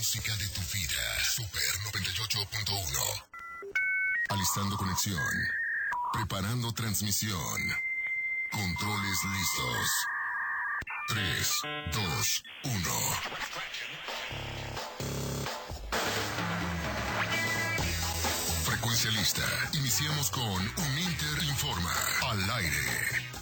música de tu vida. Super 98.1. Alistando conexión. Preparando transmisión. Controles listos. 3, 2, 1. Frecuencia lista. Iniciamos con un Inter Informa. Al aire.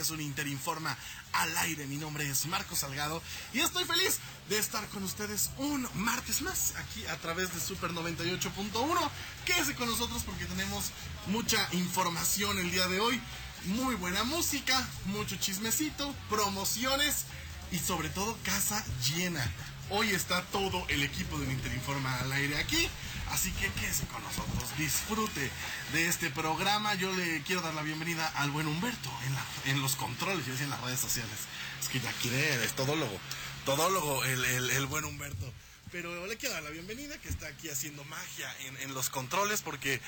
Es un Interinforma al aire. Mi nombre es Marco Salgado y estoy feliz de estar con ustedes un martes más aquí a través de Super 98.1. Quédese con nosotros porque tenemos mucha información el día de hoy, muy buena música, mucho chismecito, promociones y sobre todo casa llena. Hoy está todo el equipo del Interinforma al aire aquí, así que quédese con nosotros, disfrute de este programa. Yo le quiero dar la bienvenida al buen Humberto en, los controles, yo decía en las redes sociales. Es que ya quiere, es todólogo, todólogo el, el, el buen Humberto. Pero le quiero dar la bienvenida que está aquí haciendo magia en, en los controles porque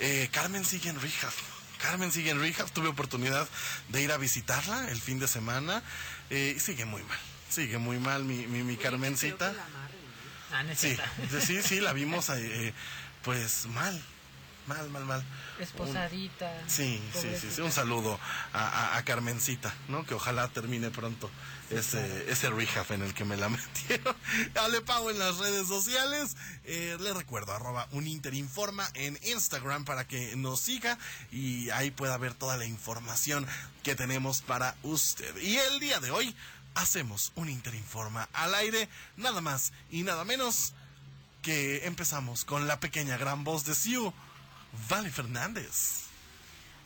eh, Carmen sigue en rehab. Carmen sigue en rehab, tuve oportunidad de ir a visitarla el fin de semana eh, y sigue muy mal, sigue muy mal mi, mi, mi Carmencita. Ah, no es Sí, sí, sí, la vimos eh, pues mal, mal, mal, mal. Esposadita. Sí, sí, sí, sí, un saludo a, a- a Carmencita, ¿no? Que ojalá termine pronto ese, ese rehab en el que me la metieron. Dale pago en las redes sociales. Eh, le recuerdo, arroba un Interinforma en Instagram para que nos siga y ahí pueda ver toda la información que tenemos para usted. Y el día de hoy hacemos un Interinforma al aire, nada más y nada menos que empezamos con la pequeña gran voz de Siu, Vale Fernández.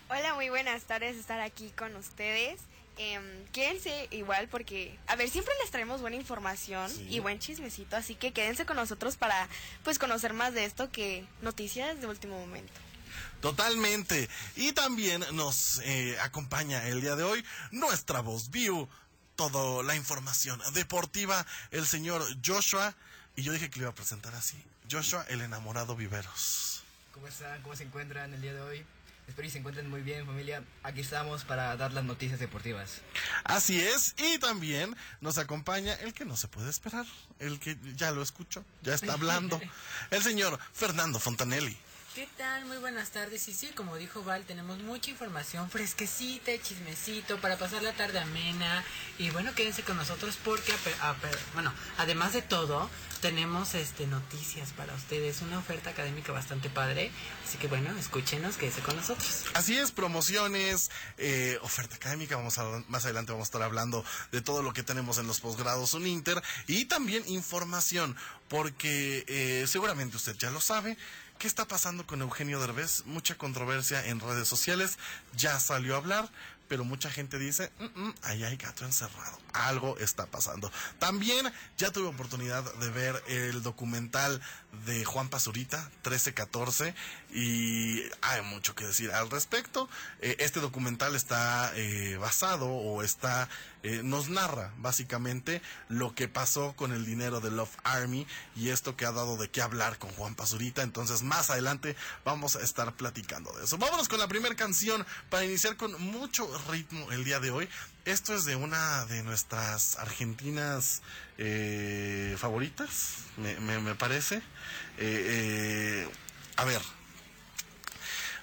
Hola, muy buenas tardes estar aquí con ustedes. Em, quédense igual porque, a ver, siempre les traemos buena información Sí. y buen chismecito, así que quédense con nosotros para pues conocer más de esto que noticias de último momento. Totalmente. Y también nos eh, acompaña el día de hoy nuestra voz View, toda la información deportiva, el señor Joshua. Y yo dije que le iba a presentar así. Joshua, el enamorado Viveros. ¿Cómo están? ¿Cómo se encuentran el día de hoy? Espero que se encuentren muy bien, familia. Aquí estamos para dar las noticias deportivas. Así es. Y también nos acompaña el que no se puede esperar, el que ya lo escucho, ya está hablando, el señor Fernando Fontanelli. ¿Qué tal? Muy buenas tardes. Y sí, como dijo Val, tenemos mucha información fresquecita, chismecito, para pasar la tarde amena. Y bueno, quédense con nosotros porque, ape- ape- bueno, además de todo, tenemos este noticias para ustedes, una oferta académica bastante padre. Así que bueno, escúchenos, quédense con nosotros. Así es, promociones, eh, oferta académica, vamos a, más adelante vamos a estar hablando de todo lo que tenemos en los posgrados Uninter y también información, porque eh, seguramente usted ya lo sabe, ¿qué está pasando con Eugenio Derbez? Mucha controversia en redes sociales, ya salió a hablar, pero mucha gente dice, "Mm, mm, ahí hay gato encerrado, algo está pasando. También ya tuve oportunidad de ver el documental de Juan Pazurita, 1314, y hay mucho que decir al respecto. Eh, este documental está eh, basado o está, eh, nos narra básicamente lo que pasó con el dinero de Love Army y esto que ha dado de qué hablar con Juan Pazurita. Entonces más adelante vamos a estar platicando de eso. Vámonos con la primera canción para iniciar con mucho ritmo el día de hoy. Esto es de una de nuestras argentinas eh, favoritas, me, parece. Eh, eh, a ver,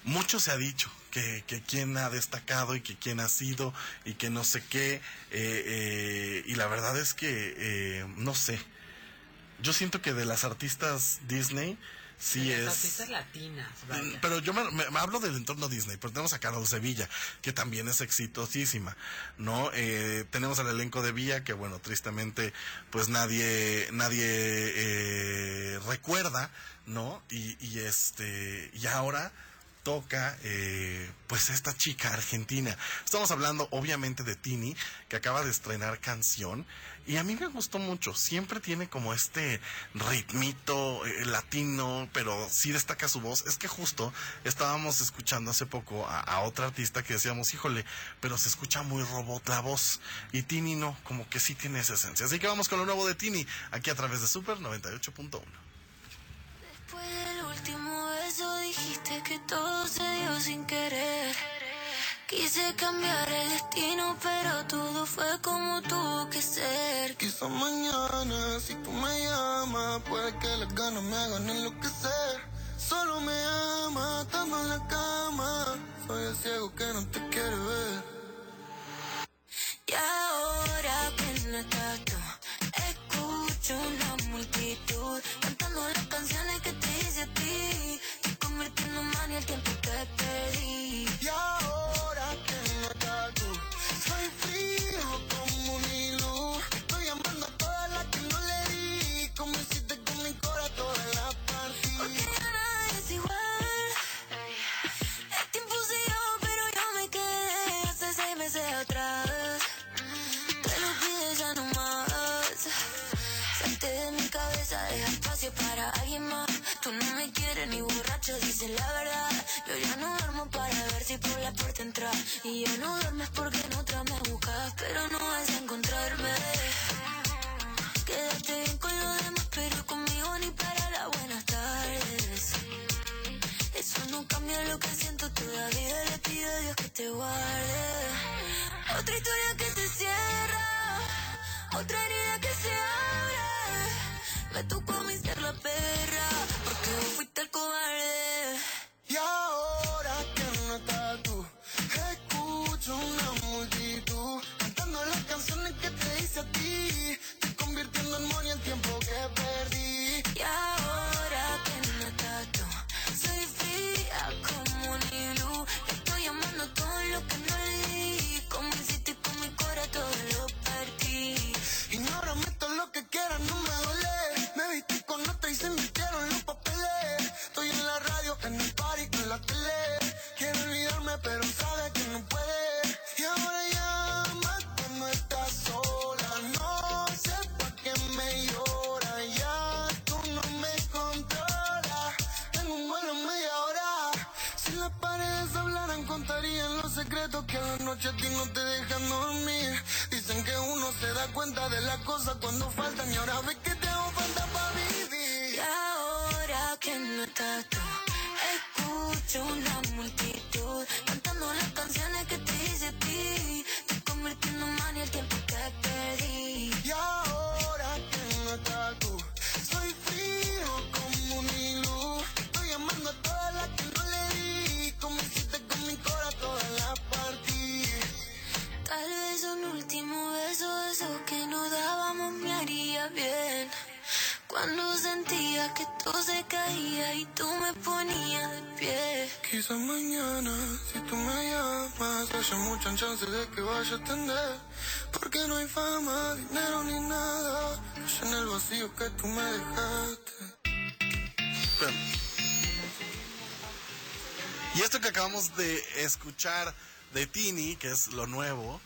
mucho se ha dicho que, que quién ha destacado y que quién ha sido y que no sé qué. eh, eh, y la verdad es que eh, no sé. Yo siento que de las artistas Disney sí Las es... artistas latinas, Mm, vaya. Pero yo me, me- me hablo del entorno Disney, pero tenemos a Carol Sevilla, que también es exitosísima, ¿no? Eh, tenemos al elenco de Vía, que bueno, tristemente, pues nadie, nadie eh, recuerda, ¿no? Y, y este, y ahora toca eh, pues esta chica argentina. Estamos hablando obviamente de Tini, que acaba de estrenar canción. Y a mí me gustó mucho, siempre tiene como este ritmito eh, latino, pero sí destaca su voz. Es que justo estábamos escuchando hace poco a, a otra artista que decíamos, híjole, pero se escucha muy robot la voz. Y Tini no, como que sí tiene esa esencia. Así que vamos con lo nuevo de Tini, aquí a través de Super 98.1. Después del último beso dijiste que todo se dio sin querer. Quise cambiar el destino, pero todo fue como tuvo que ser. Quizá mañana, si tú me llamas, puede que las ganas me hagan enloquecer. Solo me ama, estando en la cama. Soy el ciego que no te quiere ver. Y ahora que no estás una multitud cantando las canciones que te hice a ti. Y convirtiendo en el tiempo que perdí. Y dices la verdad. Yo ya no duermo para ver si por la puerta entras. Y ya no duermes porque en otra me buscas, pero no vas a encontrarme. Quédate bien con los demás, pero conmigo ni para las buenas tardes. Eso no cambia lo que siento todavía. Le pido a Dios que te guarde. Otra historia que se cierra, otra herida que se abre. Me tocó Y ahora que no estás tú, escucho una multitud cantando las canciones que te hice a ti. Estoy convirtiendo en money el tiempo se da cuenta de las muchas chances de que vaya a atender. Porque no hay fama, dinero ni nada. en el vacío que tú me dejaste. Y esto que acabamos de escuchar de Tini, que es lo nuevo.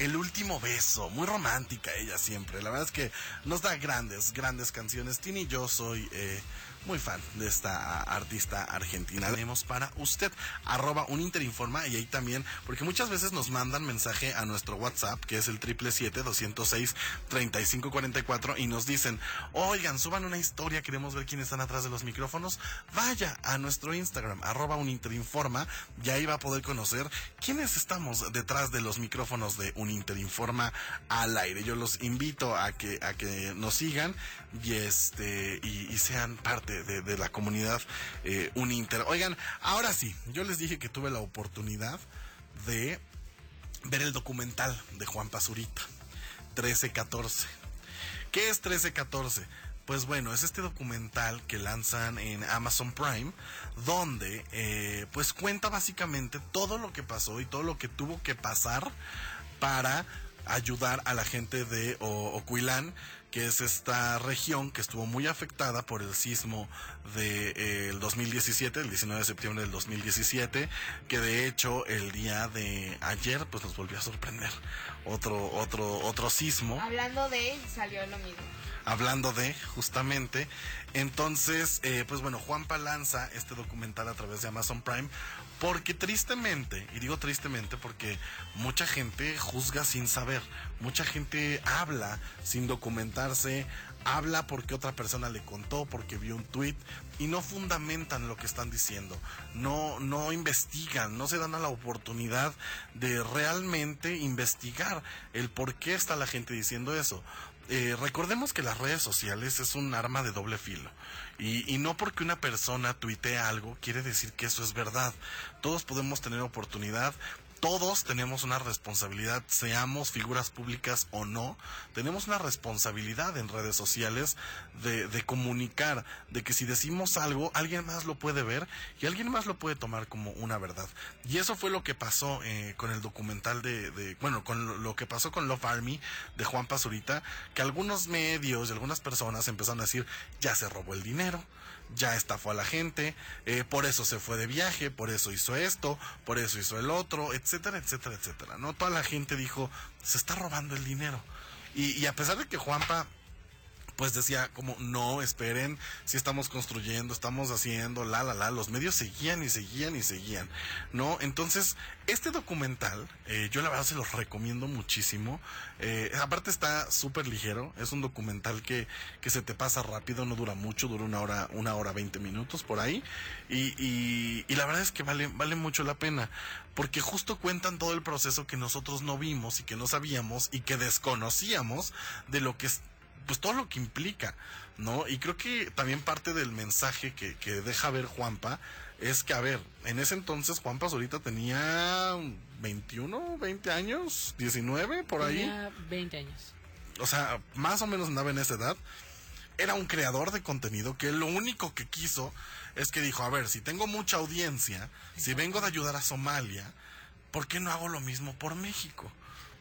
El último beso, muy romántica ella siempre. La verdad es que nos da grandes, grandes canciones. Tini, yo soy eh, muy fan de esta artista argentina. Tenemos para usted, arroba un Interinforma y ahí también, porque muchas veces nos mandan mensaje a nuestro WhatsApp, que es el 777-206-3544, y nos dicen, oigan, suban una historia, queremos ver quiénes están atrás de los micrófonos. Vaya a nuestro Instagram, arroba un Interinforma, y ahí va a poder conocer quiénes estamos detrás de los micrófonos de un Interinforma al aire. Yo los invito a que, a que nos sigan y este y, sean parte de, de la comunidad eh, Uninter. Oigan, ahora sí, yo les dije que tuve la oportunidad de ver el documental de Juan Pazurita, 1314. ¿Qué es 1314? Pues bueno, es este documental que lanzan en Amazon Prime, donde eh, pues cuenta básicamente todo lo que pasó y todo lo que tuvo que pasar para ayudar a la gente de Ocuilán, que es esta región que estuvo muy afectada por el sismo del de, eh, el 2017, el 19 de septiembre del 2017, que de hecho el día de ayer pues nos volvió a sorprender otro otro otro sismo Hablando de él, salió lo mismo. hablando de justamente entonces eh, pues bueno Juanpa lanza este documental a través de Amazon Prime porque tristemente y digo tristemente porque mucha gente juzga sin saber mucha gente habla sin documentarse habla porque otra persona le contó porque vio un tweet y no fundamentan lo que están diciendo no no investigan no se dan a la oportunidad de realmente investigar el por qué está la gente diciendo eso eh, recordemos que las redes sociales es un arma de doble filo. Y, y no porque una persona tuitee algo quiere decir que eso es verdad. Todos podemos tener oportunidad. Todos tenemos una responsabilidad, seamos figuras públicas o no, tenemos una responsabilidad en redes sociales de, de comunicar, de que si decimos algo, alguien más lo puede ver y alguien más lo puede tomar como una verdad. Y eso fue lo que pasó eh, con el documental de, de- bueno, con lo, que pasó con Love Army de Juan Pazurita, que algunos medios y algunas personas empezaron a decir, ya se robó el dinero, ya estafó a la gente, eh, por eso se fue de viaje, por eso hizo esto, por eso hizo el otro, etcétera, etcétera, etcétera. No toda la gente dijo, se está robando el dinero. Y, y a pesar de que Juanpa pues decía como no esperen si estamos construyendo estamos haciendo la la la los medios seguían y seguían y seguían no entonces este documental eh, yo la verdad se los recomiendo muchísimo. Eh, aparte está súper ligero es un documental que que se te pasa rápido no dura mucho dura una hora una hora veinte minutos por ahí. Y, y, y la verdad es que vale vale mucho la pena porque justo cuentan todo el proceso que nosotros no vimos y que no sabíamos y que desconocíamos de lo que pues todo lo que implica, ¿no? Y creo que también parte del mensaje que, que deja ver Juanpa es que, a ver, en ese entonces Juanpa ahorita tenía 21, 20 años, 19, por ahí. Tenía 20 años. O sea, más o menos andaba en esa edad. Era un creador de contenido que lo único que quiso es que dijo, a ver, si tengo mucha audiencia, si vengo de ayudar a Somalia, ¿por qué no hago lo mismo por México?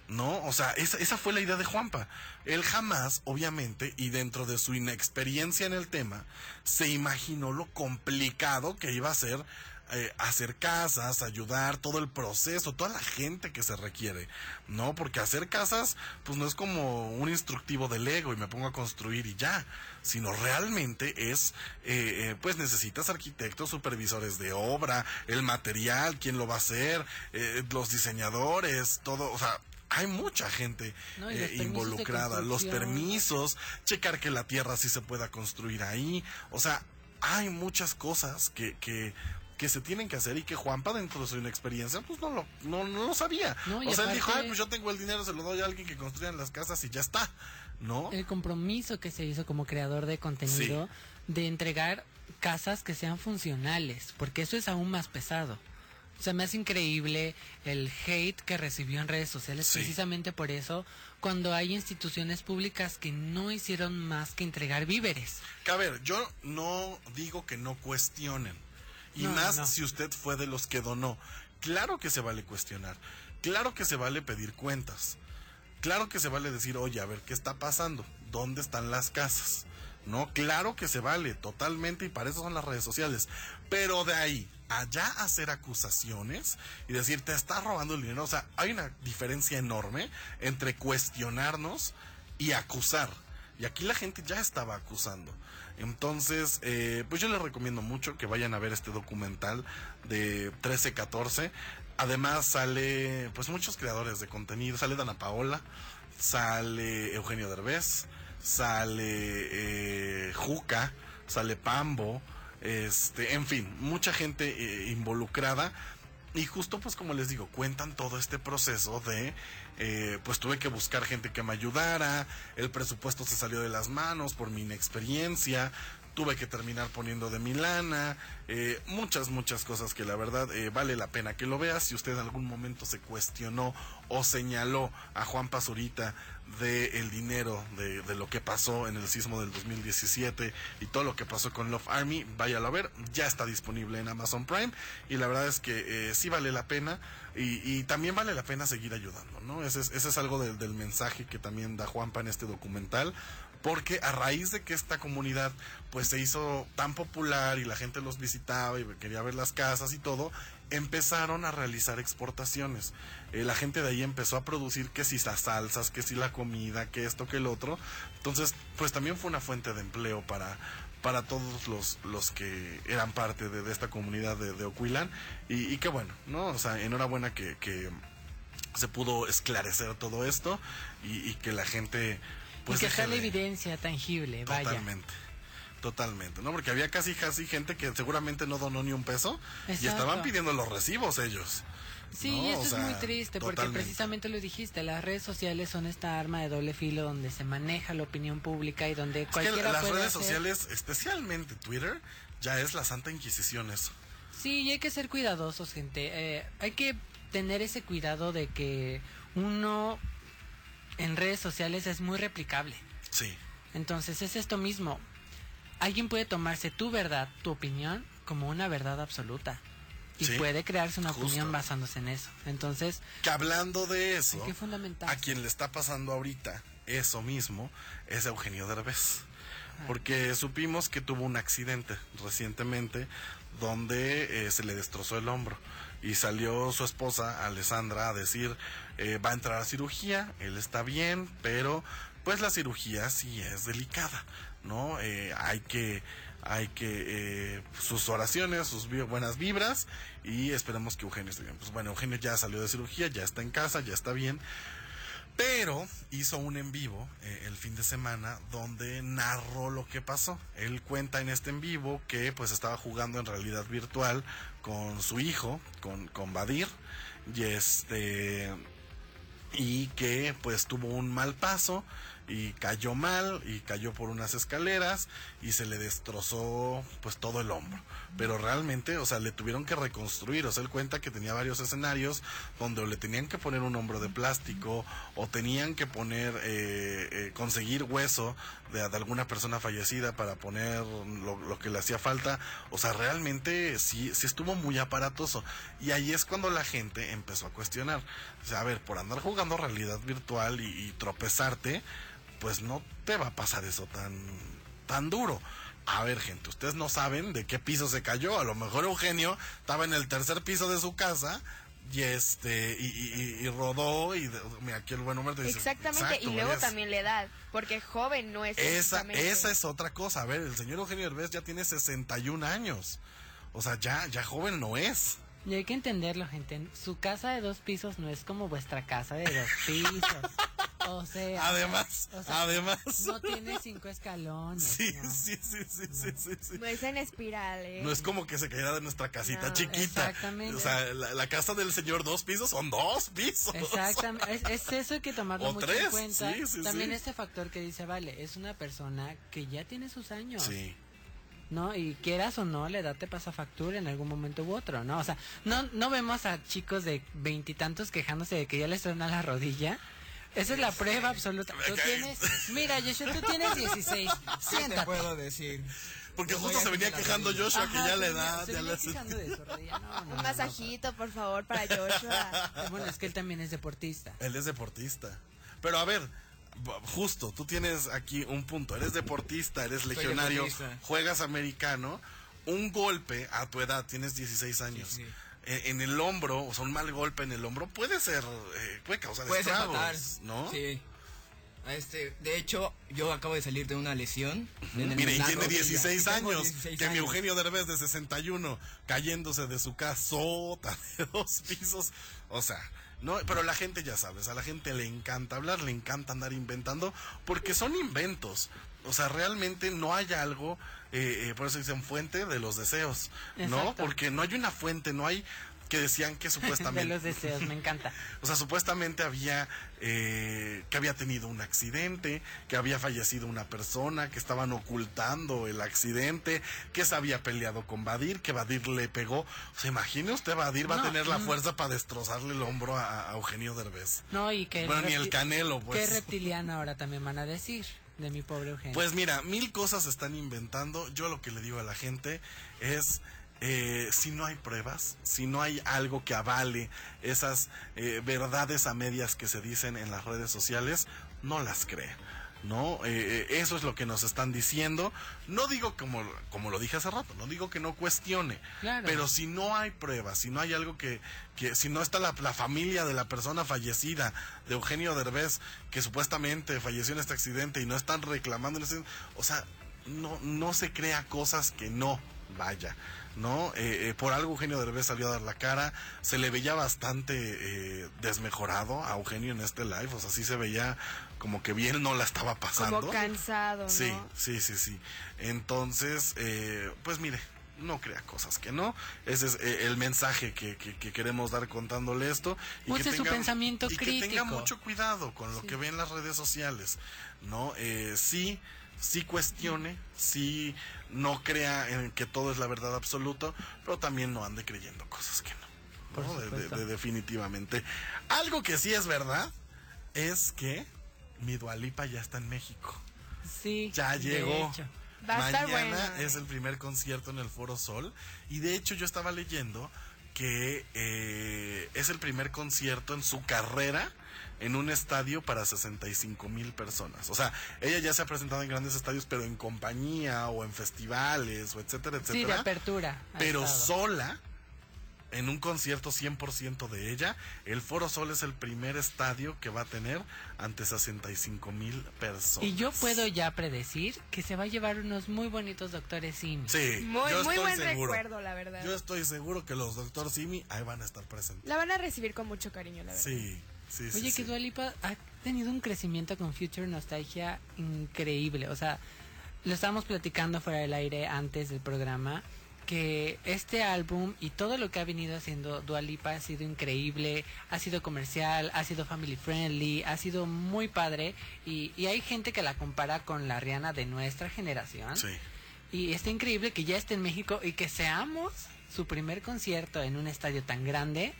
¿No? O sea, esa, esa fue la idea de Juanpa. Él jamás, obviamente, y dentro de su inexperiencia en el tema, se imaginó lo complicado que iba a ser eh, hacer casas, ayudar, todo el proceso, toda la gente que se requiere, ¿no? Porque hacer casas, pues no es como un instructivo de Lego y me pongo a construir y ya, sino realmente es, eh, eh, pues necesitas arquitectos, supervisores de obra, el material, quién lo va a hacer, eh, los diseñadores, todo, o sea, hay mucha gente No, eh, involucrada, los permisos, checar que la tierra sí se pueda construir ahí, o sea, hay muchas cosas que, que, que se tienen que hacer y que Juanpa dentro de su inexperiencia pues no lo, no, no lo sabía. No, o sea, él dijo, ay, pues yo tengo el dinero, se lo doy a alguien que construya las casas y ya está, ¿no? El compromiso que se hizo como creador de contenido de entregar casas que sean funcionales, porque eso es aún más pesado. O sea, me hace increíble el hate que recibió en redes sociales Sí. precisamente por eso, cuando hay instituciones públicas que no hicieron más que entregar víveres. Que a ver, yo no digo que no cuestionen. Y No, más no. si usted fue de los que donó. Claro que se vale cuestionar. Claro que se vale pedir cuentas. Claro que se vale decir, oye, a ver, ¿qué está pasando? ¿Dónde están las casas? No, claro que se vale, totalmente, y para eso son las redes sociales. Pero de ahí, allá hacer acusaciones y decir, te estás robando el dinero. O sea, hay una diferencia enorme entre cuestionarnos y acusar. Y aquí la gente ya estaba acusando. Entonces, eh, pues yo les recomiendo mucho que vayan a ver este documental de 1314. Además sale, pues muchos creadores de contenido. Sale Dana Paola, sale Eugenio Derbez, sale eh, Juca, sale Pambo, este, en fin, mucha gente eh, involucrada. Y justo pues como les digo, cuentan todo este proceso de, eh, pues tuve que buscar gente que me ayudara, el presupuesto se salió de las manos por mi inexperiencia, tuve que terminar poniendo de mi lana, eh, muchas, muchas cosas que la verdad eh, vale la pena que lo veas. Si usted en algún momento se cuestionó o señaló a Juan Pazurita de el dinero de, de lo que pasó en el sismo del 2017 y todo lo que pasó con Love Army, váyalo a ver, ya está disponible en Amazon Prime y la verdad es que eh, sí vale la pena y, y también vale la pena seguir ayudando, ¿no? Ese es, ese es algo del- del mensaje que también da Juanpa en este documental porque a raíz de que esta comunidad pues se hizo tan popular y la gente los visitaba y quería ver las casas y todo, empezaron a realizar exportaciones. Eh, la gente de ahí empezó a producir que si las salsas, que si la comida, que esto, que el otro. Entonces, pues también fue una fuente de empleo para para todos los, los que eran parte de, de esta comunidad de, de Ocuilán y, y qué bueno, ¿no? O sea, enhorabuena que, que se pudo esclarecer todo esto y, y que la gente pues y que está la de- evidencia tangible, vaya. Totalmente. Totalmente, ¿no? Porque había casi casi gente que seguramente no donó ni un peso y estaban pidiendo los recibos ellos. Sí, ¿no? y esto O es muy triste porque totalmente. precisamente lo dijiste, las redes sociales son esta arma de doble filo donde se maneja la opinión pública y donde Es que cualquiera las puede redes hacer- sociales, especialmente Twitter, ya es la santa inquisición eso. Sí, y hay que ser cuidadosos, gente. Eh, hay que tener ese cuidado de que uno en redes sociales es muy replicable. Sí. Entonces es esto mismo. Alguien puede tomarse tu verdad, tu opinión, como una verdad absoluta. Y Sí, puede crearse una justo. opinión basándose en eso. Entonces, Que hablando de eso, hay que fundamentar. a quien le está pasando ahorita eso mismo es Eugenio Derbez. Porque supimos que tuvo un accidente recientemente donde eh, se le destrozó el hombro y salió su esposa Alessandra a decir eh, va a entrar a cirugía, él está bien, pero pues la cirugía sí es delicada, ¿no? Eh, hay que hay que eh, sus oraciones, sus buenas vibras y esperemos que Eugenio esté bien. Pues bueno, Eugenio ya salió de cirugía, ya está en casa, ya está bien. Pero hizo un en vivo eh, el fin de semana donde narró lo que pasó. Él cuenta en este en vivo que pues estaba jugando en realidad virtual con su hijo, con, con Badir, y este y que pues tuvo un mal paso y cayó mal y cayó por unas escaleras y se le destrozó pues todo el hombro. Pero realmente o sea le tuvieron que reconstruir o sea él cuenta que tenía varios escenarios donde le tenían que poner un hombro de plástico o tenían que poner eh, eh, conseguir hueso de, alguna persona fallecida para poner lo, que le hacía falta. O sea realmente sí sí estuvo muy aparatoso. Y ahí es cuando la gente empezó a cuestionar. O sea, a ver por andar jugando realidad virtual y tropezarte pues no te va a pasar eso tan tan duro a ver, gente, ustedes no saben de qué piso se cayó. A lo mejor Eugenio estaba en el tercer piso de su casa y este y, y- y- y rodó y mira aquí el buen dice Exactamente, "Exacto, y luego también la edad, porque joven no es esa esa es otra cosa. A ver, el señor Eugenio Herbés ya tiene 61 años. O sea, ya ya joven no es. Y hay que entenderlo, gente. Su casa de dos pisos no es como vuestra casa de dos pisos. O sea, Además, o sea, además. no tiene cinco escalones. Sí, ¿no? sí, sí, sí, sí, sí, sí. No es en espiral, ¿eh? No es como que se cayera de nuestra casita No, chiquita. exactamente. O sea, la, la casa del señor dos pisos son dos pisos. Exactamente, es, es eso hay que tomarlo O mucho tres, en cuenta. sí, sí, También sí. este factor que dice, vale, es una persona que ya tiene sus años, Sí. ¿No? Y quieras o no, la edad te pasa factura en algún momento u otro, ¿no? O sea, no, no vemos a chicos de veintitantos quejándose de que ya les truena la rodilla. Esa es la prueba absoluta. Tú tienes, mira, Joshua, tú tienes 16. ¿Qué te Siéntate. puedo decir? Porque Yo justo se venía quejando. Joshua que Ajá, ya se le da, se ya venía le quejando de su rodilla. No, Un no, masajito, por favor, para Joshua. no. Bueno, es que él también es deportista. Él es deportista. Pero a ver, justo, tú tienes aquí un punto. Eres deportista, eres legionario, deportista. juegas americano. Un golpe a tu edad, tienes 16 años. Sí, sí. eh, En el hombro, o sea, un mal golpe en el hombro puede ser, eh, puede causar Puede ser estragos, fatal. ¿no? Sí. Este, de hecho, yo acabo de salir de una lesión. en el- Mire, y tiene rodilla. 16 Tengo años. 16 que mi. Eugenio Derbez de 61 cayéndose de su casota de dos pisos. O sea, no, pero la gente ya sabe, o sea, a la gente le encanta hablar, le encanta andar inventando, porque son inventos. O sea, realmente no hay algo, eh, eh, por eso dicen fuente de los deseos, ¿no? Exacto. Porque no hay una fuente, no hay que decían que De supuestamente... los deseos, me encanta. O sea, supuestamente había eh, que había tenido un accidente, que había fallecido una persona, que estaban ocultando el accidente, que se había peleado con Badir, que Badir le pegó. O sea, imagine usted, Badir va a tener la fuerza para destrozarle el hombro a, a Eugenio Derbez. No, y que... Bueno, ni el Canelo, pues. ¿Qué reptiliano ahora también van a decir de mi pobre Eugenio? Pues mira, mil cosas se están inventando. Yo lo que le digo a la gente es, eh, si no hay pruebas, si no hay algo que avale esas eh, verdades a medias que se dicen en las redes sociales, no las cree. ¿No? Eh, eh, eso es lo que nos están diciendo. No digo como, como lo dije hace rato, no digo que no cuestione, Claro. pero si no hay pruebas, si no hay algo que, que si no está la, la familia de la persona fallecida, de Eugenio Derbez, que supuestamente falleció en este accidente y no están reclamando, o sea, no, no se crea cosas que no, vaya, ¿no? Eh, eh, por algo Eugenio Derbez salió a dar la cara, se le veía bastante eh, desmejorado a Eugenio en este live, o sea, sí se veía como que bien no la estaba pasando. Como cansado, ¿no? Sí, sí, sí, sí. Entonces, eh, pues mire, no crea cosas que no. Ese es eh, el mensaje que, que- que queremos dar contándole esto. Y Use que su pensamiento y que tenga crítico. mucho cuidado con lo que ve en las redes sociales. ¿No? Eh, sí, sí cuestione, sí no crea en que todo es la verdad absoluta, pero también no ande creyendo cosas que no. ¿no? De- de- supuesto. de- definitivamente. Algo que sí es verdad es que mi Dualipa ya está en México. sí. Ya de llegó. hecho. Va a estar Mañana bueno. es el primer concierto en el Foro Sol. Y de hecho yo estaba leyendo que eh, es el primer concierto en su carrera en un estadio para 65 mil personas. O sea, ella ya se ha presentado en grandes estadios, pero en compañía o en festivales o etcétera, Sí, de etcétera. apertura. pero estado. sola, en un concierto 100% de ella, el Foro Sol es el primer estadio que va a tener ante 65 mil personas. Y yo puedo ya predecir que se va a llevar unos muy bonitos doctores Simi. Sí, Muy, yo muy estoy buen seguro. recuerdo, la verdad. Yo estoy seguro que los Doctor Simi ahí van a estar presentes. La van a recibir con mucho cariño, la verdad. Sí, sí, sí. Oye, sí. que Dua Lipa ha tenido un crecimiento con Future Nostalgia increíble. O sea, lo estábamos platicando fuera del aire antes del programa. Que este álbum y todo lo que ha venido haciendo Dua Lipa ha sido increíble, ha sido comercial, ha sido family friendly, ha sido muy padre. Y, y hay gente que la compara con la Rihanna de nuestra generación. Sí. Y está increíble que ya esté en México y que seamos su primer concierto en un estadio tan grande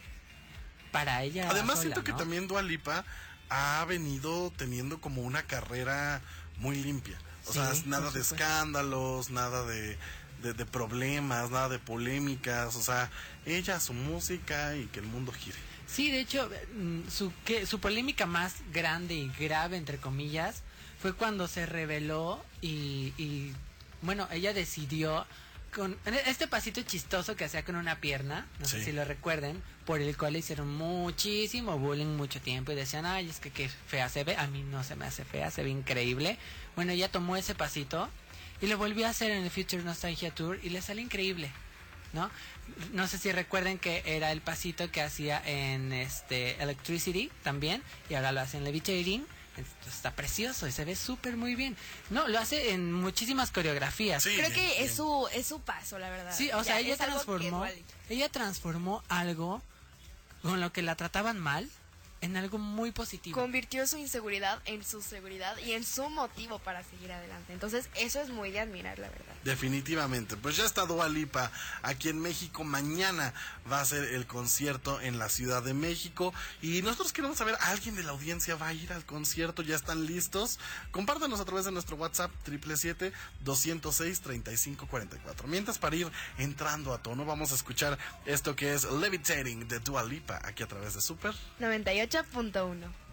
para ella. Además sola, siento que ¿no? también Dua Lipa ha venido teniendo como una carrera muy limpia. O Sí, sea, nada de escándalos, nada de, de, de problemas, nada de polémicas. O sea, ella, su música y que el mundo gire. Sí, de hecho, mm, su, que, su polémica más grande y grave, entre comillas, fue cuando se reveló y, y, bueno, ella decidió con este pasito chistoso que hacía con una pierna, no sé si lo recuerden, por el cual le hicieron muchísimo bullying mucho tiempo y decían, ay, es que qué fea se ve, a mí no se me hace fea, se ve increíble. Bueno, ella tomó ese pasito y lo volvió a hacer en el Future Nostalgia Tour y le sale increíble. ¿no? No sé si recuerden que era el pasito que hacía en este Electricity también y ahora lo hace en Levitating. Está precioso y se ve súper muy bien. No, lo hace en muchísimas coreografías. Sí, Creo bien, que bien. es su, es su paso, la verdad. Sí, o sea, ella transformó, ella transformó algo con lo que la trataban mal en algo muy positivo. Convirtió su inseguridad en su seguridad y en su motivo para seguir adelante. Entonces, eso es muy de admirar, la verdad. Definitivamente. Pues ya está Dua Lipa aquí en México. Mañana va a ser el concierto en la Ciudad de México. Y nosotros queremos saber, ¿alguien de la audiencia va a ir al concierto? ¿Ya están listos? Compártanos a través de nuestro WhatsApp 777-206-3544. Mientras, para ir entrando a tono, vamos a escuchar esto que es Levitating de Dua Lipa aquí a través de Super 98 fecha.1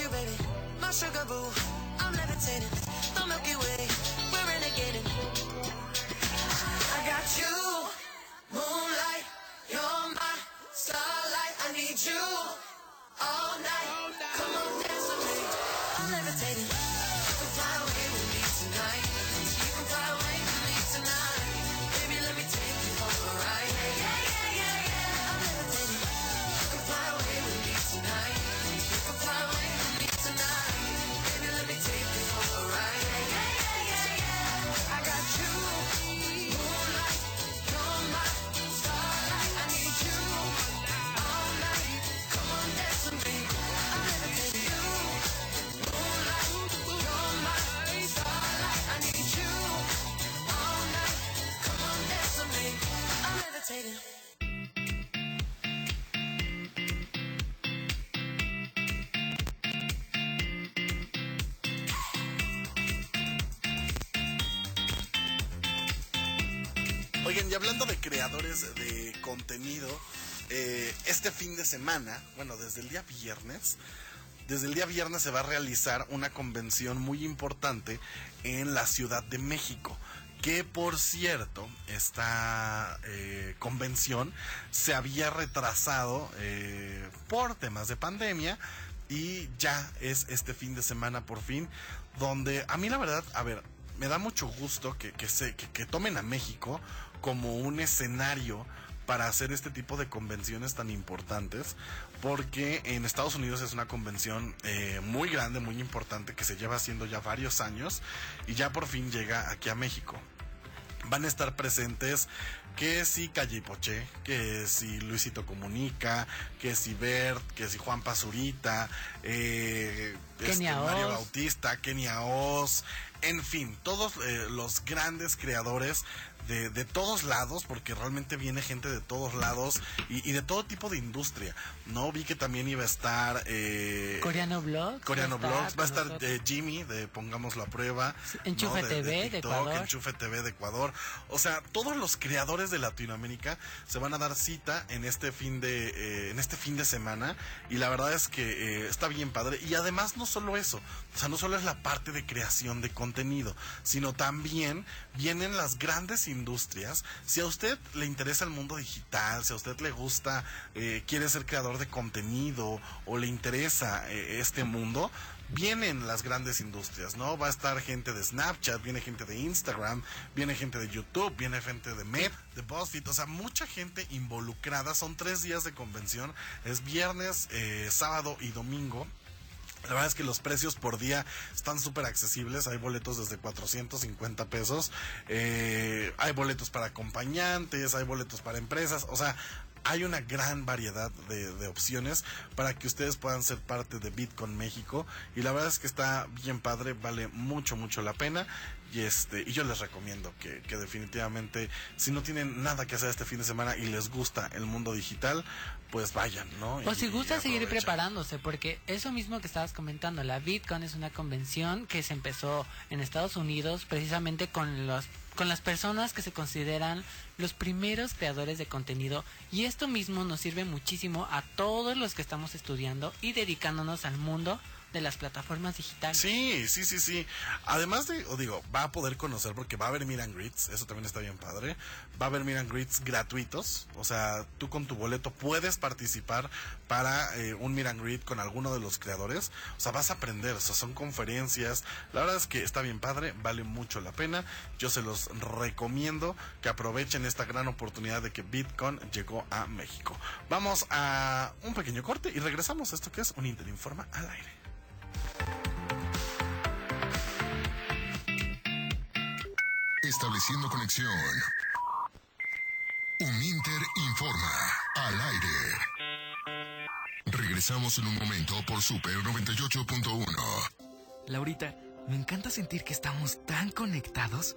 you, baby. My sugar boo, I'm levitating. The Milky Way, we're renegading. Semana, bueno, desde el día viernes, desde el día viernes se va a realizar una convención muy importante en la Ciudad de México. Que por cierto, esta eh, convención se había retrasado eh, por temas de pandemia y ya es este fin de semana por fin, donde a mí la verdad, a ver, me da mucho gusto que, que, se, que, que tomen a México como un escenario para hacer este tipo de convenciones tan importantes, porque en Estados Unidos es una convención eh, muy grande, muy importante, que se lleva haciendo ya varios años y ya por fin llega aquí a México. Van a estar presentes que si Calle Poché, que si Luisito Comunica, que si Bert, que si Juan Pazurita, eh, Kenia Mario. Bautista, Kenia Oz, en fin, todos eh, los grandes creadores de, de todos lados, porque realmente viene gente de todos lados y, y de todo tipo de industria. No vi que también iba a estar eh, Coreano Vlogs. Coreano Vlogs, va a estar eh, Jimmy de Pongámoslo a Prueba. Enchufe ¿no? TV de TikTok, Ecuador. Enchufe TV de Ecuador. O sea, todos los creadores de Latinoamérica se van a dar cita en este fin de, eh, en este fin de semana. Y la verdad es que eh, está bien padre. Y además no solo eso, o sea, no solo es la parte de creación de contenido, sino también vienen las grandes industrias. Si a usted le interesa el mundo digital, si a usted le gusta, eh, quiere ser creador de contenido o le interesa eh, este mundo, vienen las grandes industrias, ¿no? Va a estar gente de Snapchat, viene gente de Instagram, viene gente de YouTube, viene gente de Met, de BuzzFeed, o sea, mucha gente involucrada. Son tres días de convención, es viernes, eh, sábado y domingo. La verdad es que los precios por día están súper accesibles. Hay boletos desde 450 pesos. eh, hay boletos para acompañantes, hay boletos para empresas. O sea, hay una gran variedad de, de opciones para que ustedes puedan ser parte de Bitcoin México. Y la verdad es que está bien padre, vale mucho, mucho la pena. Y este, y yo les recomiendo que, que definitivamente, si no tienen nada que hacer este fin de semana y les gusta el mundo digital, pues vayan, ¿no? O Y- si gusta seguir preparándose, porque eso mismo que estabas comentando, la VidCon es una convención que se empezó en Estados Unidos precisamente con los con las personas que se consideran los primeros creadores de contenido y esto mismo nos sirve muchísimo a todos los que estamos estudiando y dedicándonos al mundo de las plataformas digitales. Sí, sí, sí, sí. Además de, o digo, va a poder conocer porque va a haber Miran Grits, eso también está bien padre. Va a haber Miran Grits gratuitos, o sea, tú con tu boleto puedes participar para eh, un Miran Grit con alguno de los creadores. O sea, vas a aprender, o sea, son conferencias. La verdad es que está bien padre, vale mucho la pena. Yo se los recomiendo que aprovechen esta gran oportunidad de que Bitcoin llegó a México. Vamos a un pequeño corte y regresamos a esto que es un Interinforma al aire. Estableciendo conexión. Un Inter informa al aire. Regresamos en un momento por Super 98.1. Laurita, me encanta sentir que estamos tan conectados.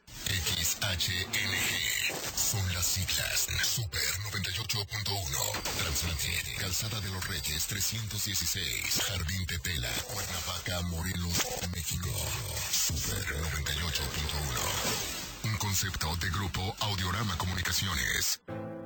XHNG son las siglas. Super 98.1 Transmitir Calzada de los Reyes 316 Jardín Tetela Cuernavaca Morelos México. Super 98.1 Un concepto de grupo Audiorama Comunicaciones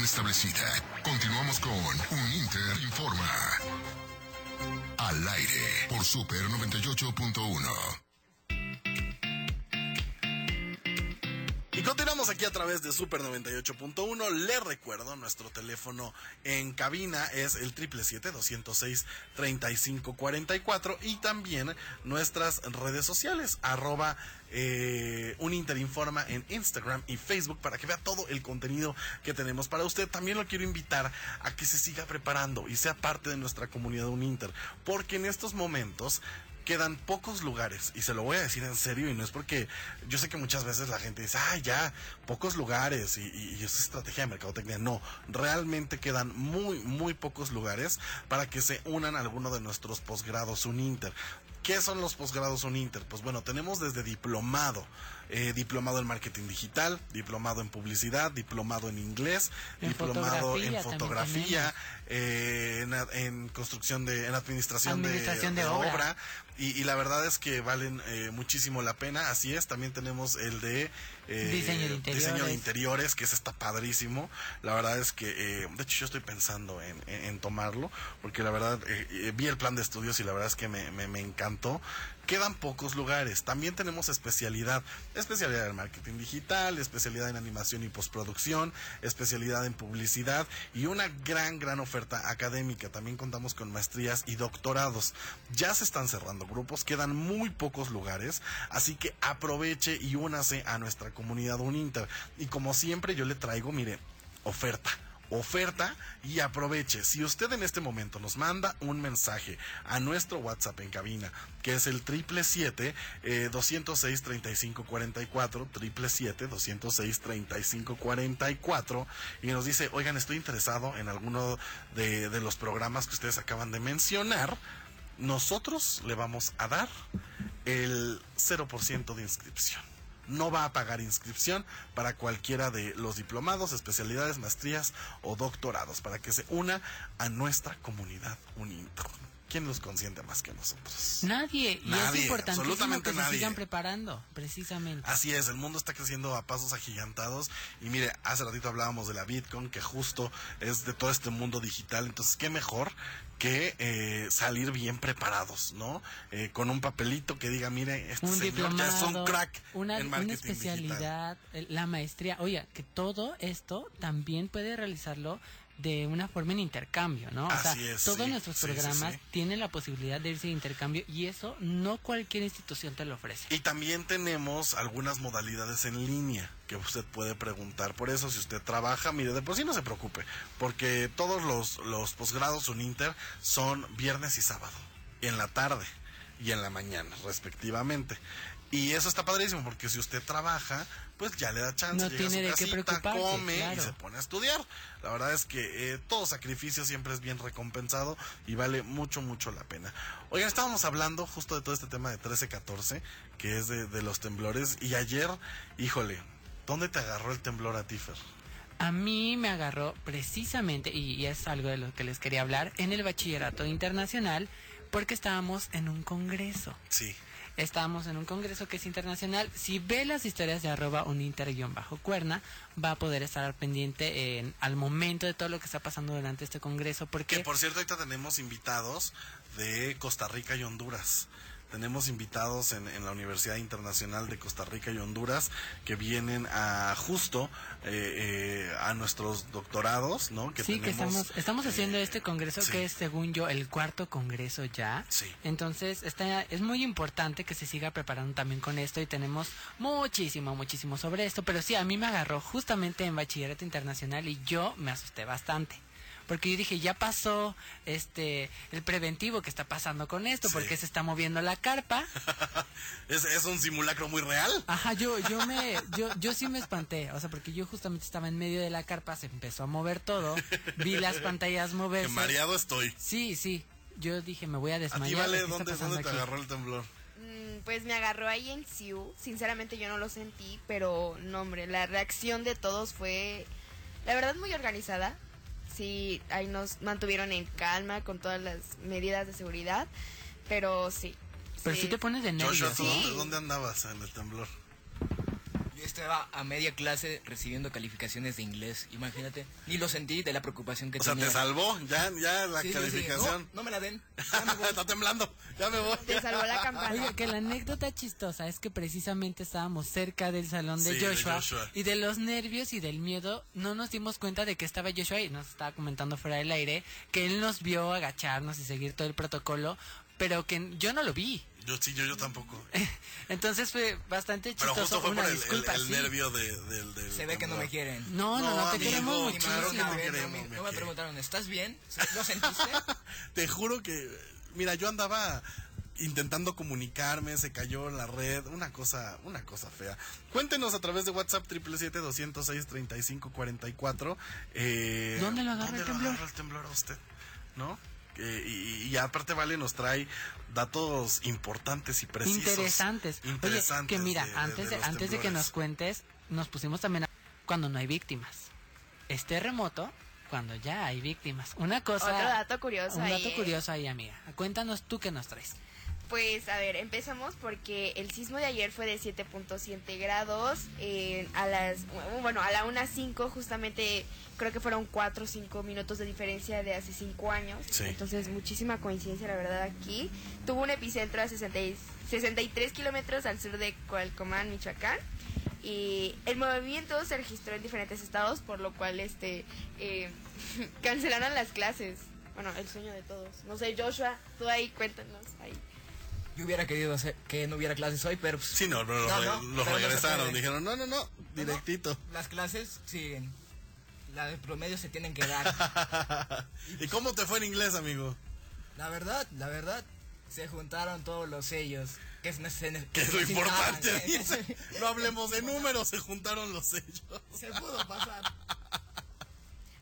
Establecida. Continuamos con Un Inter Informa. Al aire por Super 98.1. Y continuamos aquí a través de Super 98.1. Le recuerdo, nuestro teléfono en cabina es el 777-206-3544 y también nuestras redes sociales, arroba eh, Uninterinforma en Instagram y Facebook para que vea todo el contenido que tenemos para usted. También lo quiero invitar a que se siga preparando y sea parte de nuestra comunidad Uninter, porque en estos momentos quedan pocos lugares y se lo voy a decir en serio y no es porque yo sé que muchas veces la gente dice, ay ya, pocos lugares y, y, y es estrategia de mercadotecnia. No, realmente quedan muy, muy pocos lugares para que se unan a alguno de nuestros posgrados Uninter. ¿Qué son los posgrados Uninter? Pues bueno, tenemos desde diplomado, eh, diplomado en marketing digital, diplomado en publicidad, diplomado en inglés, En diplomado en fotografía fotografía, eh, en, en construcción de, en administración, Administración de, de de obra. obra. Y, y la verdad es que valen eh, muchísimo la pena. Así es, también tenemos el de eh, Diseño de interiores. diseño de interiores, que ese está padrísimo. La verdad es que, eh, de hecho, yo estoy pensando en, en- en tomarlo, porque la verdad eh, eh, vi el plan de estudios y la verdad es que me, me, me encantó. Quedan pocos lugares. También tenemos especialidad. Especialidad en marketing digital, especialidad en animación y postproducción, especialidad en publicidad y una gran, gran oferta académica. También contamos con maestrías y doctorados. Ya se están cerrando grupos, quedan muy pocos lugares, así que aproveche y únase a nuestra comunidad Uninter. Y como siempre yo le traigo, mire, oferta oferta y aproveche. Si usted en este momento nos manda un mensaje a nuestro WhatsApp en cabina, que es el triple siete eh, 206 35 44, triple siete 206 35 44 y nos dice, oigan, estoy interesado en alguno de, de los programas que ustedes acaban de mencionar, nosotros le vamos a dar el 0% de inscripción no va a pagar inscripción para cualquiera de los diplomados, especialidades, maestrías o doctorados, para que se una a nuestra comunidad Uninter. ¿Quién los consiente más que nosotros? Nadie. Y Nadie, es importantísimo que nadie. se sigan preparando, precisamente. Así es, el mundo está creciendo a pasos agigantados y mire, hace ratito hablábamos de la Bitcoin, que justo es de todo este mundo digital, entonces qué mejor que eh, salir bien preparados, ¿no? Eh, con un papelito que diga, mire, este un señor ya es un crack una, en marketing especialidad, la maestría. Oye, que todo esto también puede realizarlo de una forma en intercambio, ¿no? o sea, Así es, todos sí, nuestros sí, programas sí. tienen la posibilidad de irse de intercambio y eso no cualquier institución te lo ofrece. Y también tenemos algunas modalidades en línea que usted puede preguntar. Por eso, si usted trabaja, mire, de por sí no se preocupe, porque todos los, los posgrados Uninter son viernes y sábado, en la tarde y en la mañana, respectivamente. Y eso está padrísimo porque si usted trabaja, pues ya le da chance, No llega a tiene su de casita, come y se pone a estudiar. La verdad es que eh, todo sacrificio siempre es bien recompensado y vale mucho, mucho la pena. Oigan, estábamos hablando justo de todo este tema de 13-14, que es de, de los temblores, y ayer, híjole, ¿dónde te agarró el temblor a ti, Fer? A mí me agarró precisamente, y, y es algo de lo que les quería hablar, en el bachillerato internacional, porque estábamos en un congreso. Sí. Estábamos en un congreso que es internacional. Si ve las historias de arroba uninter-cuerna, va a poder estar pendiente en- al momento de todo lo que está pasando durante este congreso. Porque Que por cierto, ahorita tenemos invitados de Costa Rica y Honduras. Tenemos invitados en, en la Universidad Internacional de Costa Rica y Honduras que vienen a justo eh, eh, a nuestros doctorados, ¿no? sí, que estamos, estamos eh, haciendo este congreso sí. que es, según yo, el cuarto congreso ya. Sí. Entonces, está, es muy importante que se siga preparando también con esto y tenemos muchísimo, muchísimo sobre esto. Pero sí, a mí me agarró justamente en bachillerato internacional y yo me asusté bastante. Porque yo dije, ya pasó este el preventivo que está pasando con esto, Sí. porque se está moviendo la carpa. es, es un simulacro muy real. Ajá, yo, yo me, yo, yo sí me espanté, o sea, porque yo justamente estaba en medio de la carpa, se empezó a mover todo, vi las pantallas Que moverse. mareado estoy. Sí, sí. Yo dije, me voy a A ti, desmayar. Vale, ¿qué está ¿dónde, te aquí? agarró el temblor? Mm, Pues me agarró ahí en Siu. Sinceramente yo no lo sentí, pero no, hombre, la reacción de todos fue, la verdad, muy organizada. Sí, ahí nos mantuvieron en calma con todas las medidas de seguridad, pero sí. Pero sí te pones de nervios, Joshua, ¿tú ¿no? dónde, dónde andabas en el temblor? Estaba a media clase recibiendo calificaciones de inglés, imagínate. Ni lo sentí de la preocupación que O sea, tenía. te salvó ya, ya la Sí, sí, sí. calificación. No, no me la den. Está temblando, ya me voy. Te salvó la campana. Oye, que la anécdota chistosa es que precisamente estábamos cerca del salón de, Sí, de Joshua, Joshua. y de los nervios y del miedo no nos dimos cuenta de que estaba Joshua y nos estaba comentando fuera del aire que él nos vio agacharnos y seguir todo el protocolo, pero que yo no lo vi. Yo sí, yo, yo tampoco. Entonces fue bastante Pero chistoso. justo fue Una por el, disculpa, el sí. nervio de, del, del Se ve que no me quieren. No, no, no, te amigo, queremos claro que muchísimo. te No, queremos, me- no me preguntaron, ¿estás bien? ¿Lo sentiste? Te juro que, mira, yo andaba intentando comunicarme, se cayó la red, una cosa, una cosa fea. Cuéntenos a través de WhatsApp 777-206-3544. Eh, ¿Dónde lo agarra el temblor? agarra el temblor a usted? ¿No? Eh, y, y aparte Vale nos trae datos importantes y precisos. Interesantes. Oye, que mira, de- antes, de, antes de que nos cuentes, nos pusimos también a cuando no hay víctimas. Es terremoto cuando ya hay víctimas. Una cosa... Otro dato curioso Un ahí, dato ¿eh? curioso ahí, amiga. Cuéntanos tú qué nos traes. Pues a ver, empezamos porque el sismo de ayer fue de 7.7 grados. eh, a las, bueno, a la 1.05 justamente creo que fueron 4 o 5 minutos de diferencia de hace 5 años. Sí. Entonces muchísima coincidencia la verdad aquí. Tuvo un epicentro a 60 y- 63 kilómetros al sur de Cualcomán, Michoacán. Y el movimiento se registró en diferentes estados, por lo cual este eh, cancelaron las clases. Bueno, el sueño de todos. No sé, Joshua, tú ahí cuéntanos. Ahí. Yo hubiera querido hacer que no hubiera clases hoy, pero... pues, Sí, no, pero No, los, no, pero no regresaron. Dijeron, no, no, no, directito. Las clases siguen. La de promedio se tienen que dar. ¿Y cómo te fue en inglés, amigo? La verdad, la verdad, se juntaron todos los sellos. Que es, Que es lo importante. dice. No hablemos de números, se juntaron los sellos. Se pudo pasar.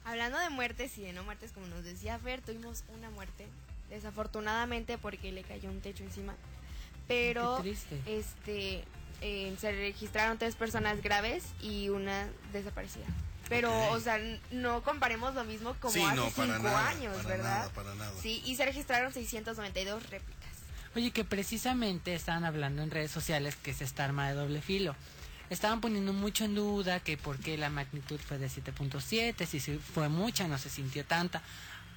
Hablando de muertes y de no muertes, como nos decía Fer, tuvimos una muerte, desafortunadamente porque le cayó un techo encima. Pero este eh, se registraron tres personas graves y una desaparecida. Pero, o sea, no comparemos lo mismo como Sí, hace no, para cinco nada, años, para ¿verdad? nada, para nada. Sí, y se registraron 692 réplicas. Oye, que precisamente estaban hablando en redes sociales que es esta arma de doble filo. Estaban poniendo mucho en duda que por qué la magnitud fue de 7.7, si fue mucha, no se sintió tanta.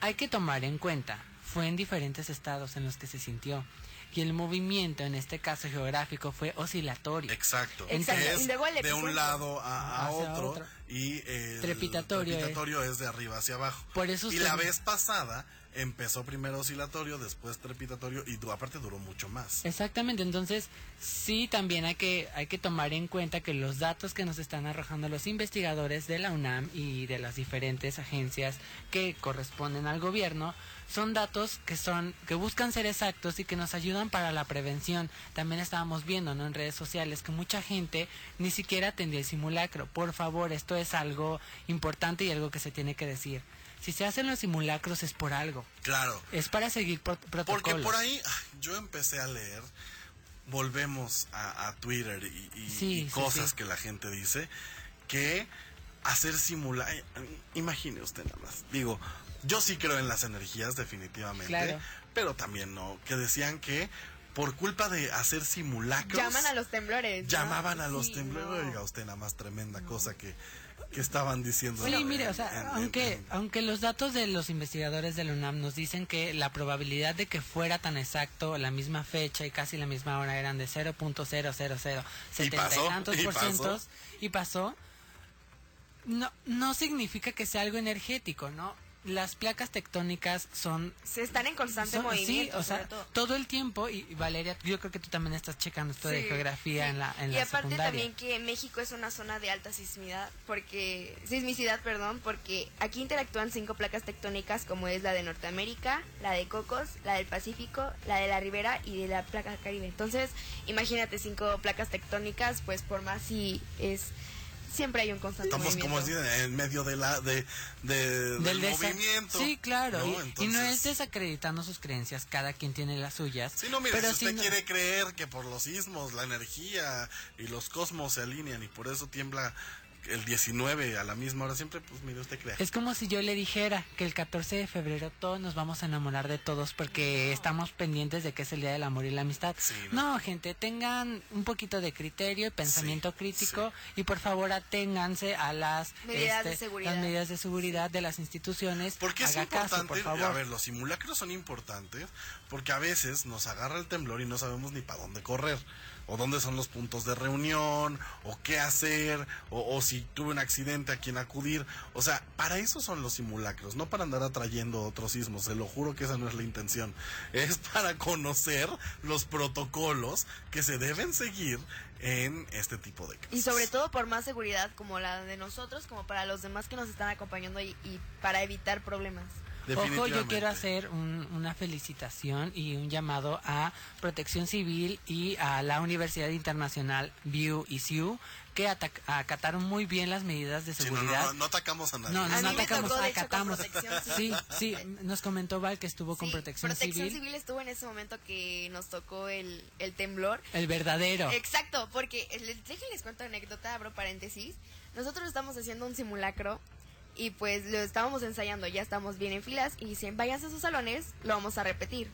Hay que tomar en cuenta, fue en diferentes estados en los que se sintió. Y el movimiento, en este caso geográfico, fue oscilatorio. Exacto. Exacto. Es de un lado a, otro, otro. y el Trepitatorio, trepitatorio es de arriba hacia abajo. Por eso y la vez pasada empezó primero oscilatorio, después trepidatorio y aparte duró mucho más. Exactamente, entonces sí también hay que hay que tomar en cuenta que los datos que nos están arrojando los investigadores de la UNAM y de las diferentes agencias que corresponden al gobierno son datos que son que buscan ser exactos y que nos ayudan para la prevención. También estábamos viendo ¿no? en redes sociales que mucha gente ni siquiera atendió el simulacro. Por favor, esto es algo importante y algo que se tiene que decir. Si se hacen los simulacros es por algo. Claro. Es para seguir pro- protocolos. Porque por ahí ay, yo empecé a leer, volvemos a, a Twitter y, y- Sí, y sí, cosas sí. que la gente dice, que hacer simula... eh, Imagine usted nada más. Digo, yo sí creo en las energías definitivamente, Claro. pero también no, que decían que por culpa de hacer simulacros... Llaman a los temblores. ¿no? llamaban a los Sí, temblores. no. Oiga usted nada más tremenda cosa que, que estaban diciendo. Sí, mire, o sea, en- aunque, en- aunque los datos de los investigadores de la UNAM nos dicen que la probabilidad de que fuera tan exacto la misma fecha y casi la misma hora eran de 0.000 Y pasó, tantos y por pasó. cientos y pasó, no, no significa que sea algo energético, ¿no? Las placas tectónicas son Se están en constante son- movimiento. sí, o sea, todo. todo el tiempo y y Valeria, yo creo que tú también estás checando esto de geografía sí. en la en y la aparte secundaria. también que México es una zona de alta sismicidad, porque sismicidad, perdón, porque aquí interactúan cinco placas tectónicas como es la de Norteamérica, la de Cocos, la del Pacífico, la de la Ribera y de la placa Caribe. Entonces, imagínate cinco placas tectónicas, pues por más si es siempre hay un constante Estamos como movimiento. dicen, en medio de la de, de- del, del movimiento. Sí, claro. ¿no? Y, y no es desacreditando sus creencias, cada quien tiene las suyas. Sí, no, mire, pero si usted no- quiere creer que por los sismos la energía y los cosmos se alinean y por eso tiembla el 19 a la misma hora siempre, pues mire, usted crea. Es como si yo le dijera que el 14 de febrero todos nos vamos a enamorar de todos porque estamos pendientes de que es el Día del Amor y la Amistad. no. gente, tengan un poquito de criterio y pensamiento crítico y por favor aténganse a las Medidas de este, seguridad. las medidas de seguridad de las instituciones. Porque es Haga caso, importante, por favor. a ver, los simulacros son importantes porque a veces nos agarra el temblor y no sabemos ni para dónde correr, o dónde son los puntos de reunión, o qué hacer, o, o si tuve un accidente a quién acudir. O sea, para eso son los simulacros, no para andar atrayendo otros sismos, se lo juro que esa no es la intención. Es para conocer los protocolos que se deben seguir en este tipo de Y sobre todo por más seguridad como la de nosotros, como para los demás que nos están acompañando y, y para evitar problemas. Ojo, yo quiero hacer un- una felicitación y un llamado a Protección Civil y a la Universidad Internacional VIU y CIU que atac- acataron muy bien las medidas de Sí, no, seguridad. no, no, no atacamos a nadie. No, no, A no atacamos, tocó, hecho, acatamos. Sí, Civil. sí, nos comentó Val que estuvo con Protección, Protección Civil. Civil estuvo en ese momento que nos tocó el, el temblor. El verdadero. Exacto, porque les, déjenles cuento anécdota, abro paréntesis. Nosotros estamos haciendo un simulacro y pues lo estábamos ensayando, ya estamos bien en filas y dicen, váyanse a sus salones, lo vamos a repetir.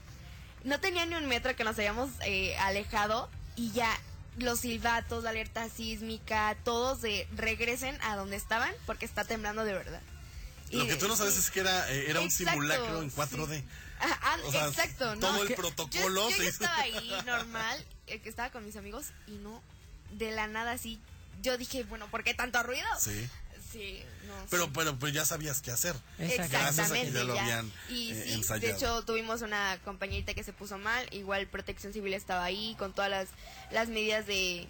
No tenía ni un metro que nos habíamos eh, alejado y ya los silbatos, la alerta sísmica, todos de regresen a donde estaban porque está temblando de verdad. Lo que tú no sabes es que era, eh, era un simulacro en 4D. Ah, ah, O sea, exacto, ¿no? todo el Que- protocolo Yo, yo hizo. estaba ahí normal, eh, que estaba con mis amigos y no, de la nada así. Yo dije, bueno, ¿por qué tanto ruido? Sí. Sí, no. Pero, sí. pero, pero ya sabías qué hacer. Gracias a que Exactamente, ya lo ya. habían Y eh, sí, ensayado. de hecho tuvimos una compañerita que se puso mal, igual Protección Civil estaba ahí con todas las, las medidas de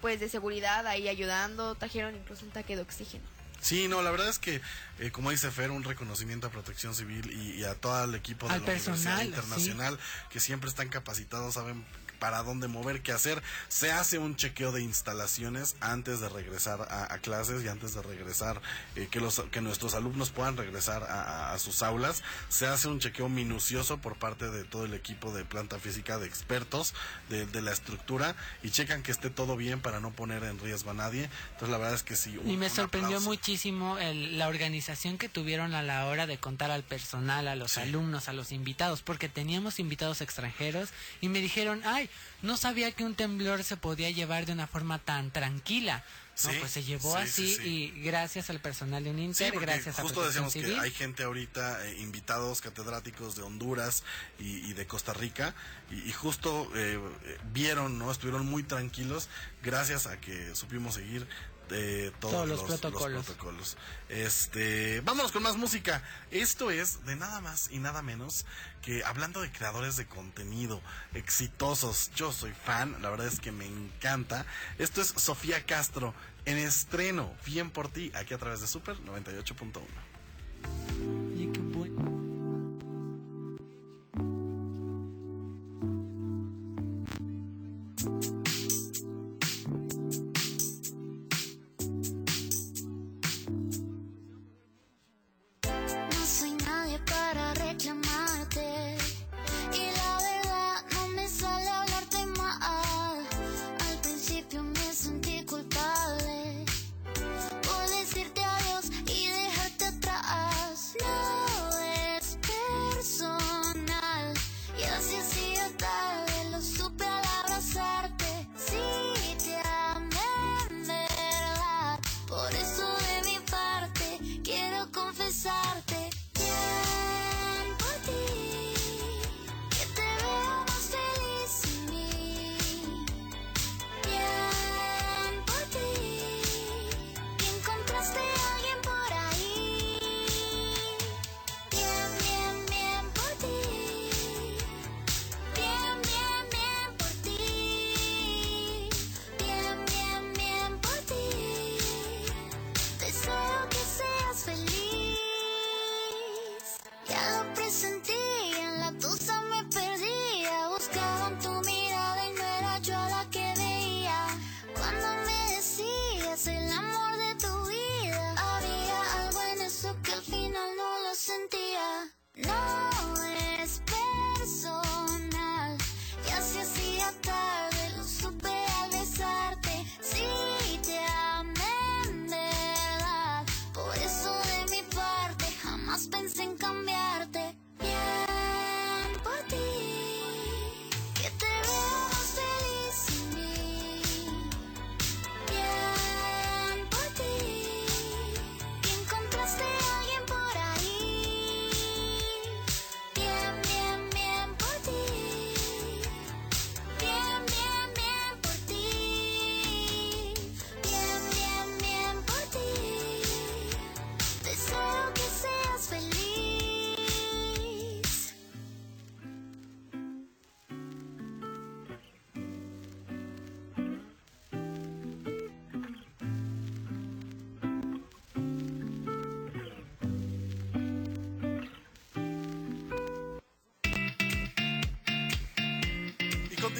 pues de seguridad ahí ayudando, trajeron incluso un taque de oxígeno. Sí, no, la verdad es que, eh, como dice Fer, un reconocimiento a Protección Civil y, y a todo el equipo de Al la personal, Universidad Internacional, que siempre están capacitados, saben para dónde mover, qué hacer. Se hace un chequeo de instalaciones antes de regresar a, a clases y antes de regresar, eh, que, los, que nuestros alumnos puedan regresar a, a- a sus aulas. Se hace un chequeo minucioso por parte de todo el equipo de planta física, de expertos de, de la estructura, y checan que esté todo bien para no poner en riesgo a nadie. Entonces, la verdad es que sí. un- Y me sorprendió aplauso. muchísimo el- la organización que tuvieron a la hora de contar al personal, a los alumnos, a los invitados, porque teníamos invitados extranjeros y me dijeron, ay, no sabía que un temblor se podía llevar de una forma tan tranquila. No, Sí, pues se llevó sí, así sí, sí. y gracias al personal de Uninter, gracias a justo decíamos Civil. que hay gente ahorita, eh, invitados catedráticos de Honduras y, y de Costa Rica, y, y justo eh, vieron, ¿no? Estuvieron muy tranquilos gracias a que supimos seguir eh, todos, Todos los los, protocolos. protocolos. Este, vámonos con más música. Esto es de nada más y nada menos que hablando de creadores de contenido exitosos. Yo soy fan, la verdad es que me encanta. Esto es Sofía Castro en estreno, bien por ti, aquí a través de Super 98.1.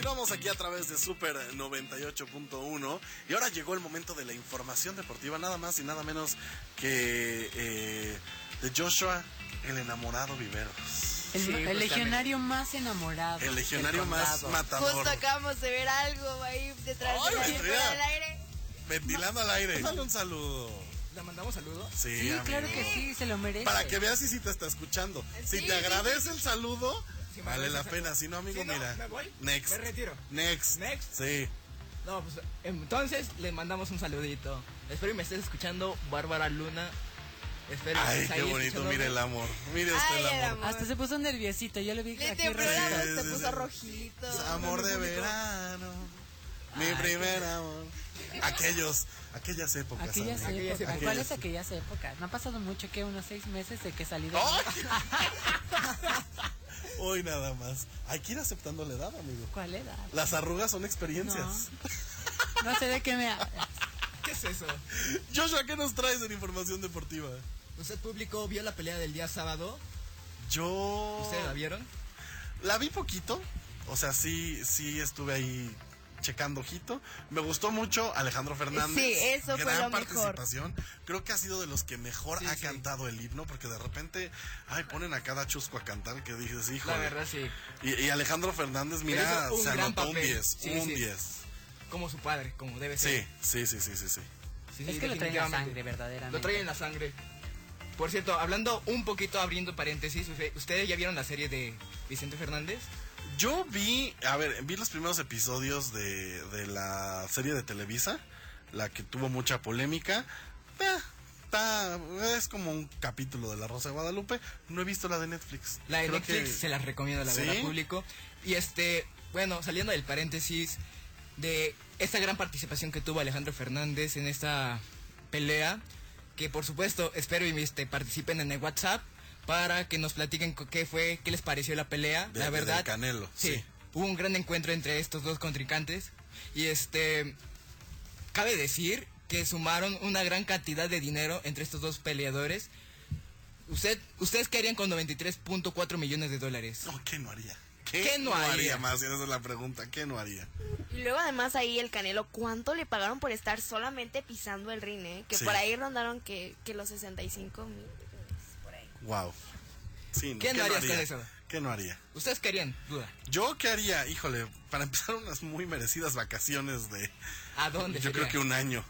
continuamos aquí a través de Super 98.1 y ahora llegó el momento de la información deportiva, nada más y nada menos que eh, de Joshua, el enamorado Viveros. El, el legionario más enamorado. El legionario del más matador. Justo acabamos de ver algo ahí detrás Ay, de la del aire. Ventilando al aire. Dale un saludo. ¿Le mandamos saludos? Sí, Sí, claro que sí, se lo merece. Para que veas si sí te está escuchando. Si te sí, agradece el saludo, Vale la pena. saludo. Si no, amigo, Si no, mira. me voy, Next. me retiro. Next. Next. Sí. No, pues entonces le mandamos un saludito. Espero y me estés escuchando, Bárbara Luna. Espero que Ay, qué bonito. Mire el amor. Mire usted el el amor. Hasta se puso nerviosito, yo lo vi aquí Sí, se puso rojito. Amor de verano. Mi primer amor. Aquellos, aquellas épocas. Aquellas amigo. Aquellas épocas. épocas. ¿Cuáles aquellas épocas? No ha pasado mucho, que unos seis meses de que salí de... ¡Ay! Hoy nada más. Hay que ir aceptando la edad, amigo. ¿Cuál edad? Las arrugas son experiencias. No sé de qué me hablas. ¿Qué es eso? Joshua, ¿qué nos traes en información deportiva? ¿Usted público vio la pelea del día sábado? Yo. ¿Ustedes la vieron? La vi poquito. O sea, sí, sí estuve ahí checando ojito. Me gustó mucho Alejandro Fernández. Sí, eso fue Gran lo mejor. participación. Creo que ha sido de los que mejor ha cantado el himno, porque de repente, ay, ponen a cada chusco a cantar que dices, hijo. La verdad, sí. Y, y Alejandro Fernández, mira, un se anotó un papel. 10, Sí, un sí. 10. Como su padre, como debe ser. sí, sí, sí, sí, sí. Sí, Es que lo trae en la sangre, verdaderamente. Lo trae en la sangre. Por cierto, hablando un poquito, abriendo paréntesis, usted- ¿ustedes ya vieron la serie de Vicente Fernández? Yo vi, a ver, vi los primeros episodios de, de la serie de Televisa, la que tuvo mucha polémica. Eh, está- es como un capítulo de La Rosa de Guadalupe. No he visto la de Netflix. La de Creo Netflix que- se las recomiendo, la ¿Sí? verdad, público. Y este, bueno, saliendo del paréntesis, de esta gran participación que tuvo Alejandro Fernández en esta pelea. Que por supuesto espero y este, participen en el WhatsApp para que nos platiquen qué fue, qué les pareció la pelea. De- la de- verdad, del Canelo, sí. hubo un gran encuentro entre estos dos contrincantes y este cabe decir que sumaron una gran cantidad de dinero entre estos dos peleadores. Usted, ¿Ustedes qué harían con 93.4 millones de dólares? No, ¿qué no haría? ¿Qué no haría? más? Esa es la pregunta. ¿Qué no haría? Y luego además ahí el Canelo, ¿cuánto le pagaron por estar solamente pisando el ring? eh? Que Sí. por ahí rondaron que, que los 65 mil. Wow. Sí, ¿Qué no harías haría? con eso? ¿Qué no haría? ¿Ustedes qué harían? Duda. Yo qué haría, híjole, para empezar unas muy merecidas vacaciones de... ¿A dónde Yo sería? creo que un año.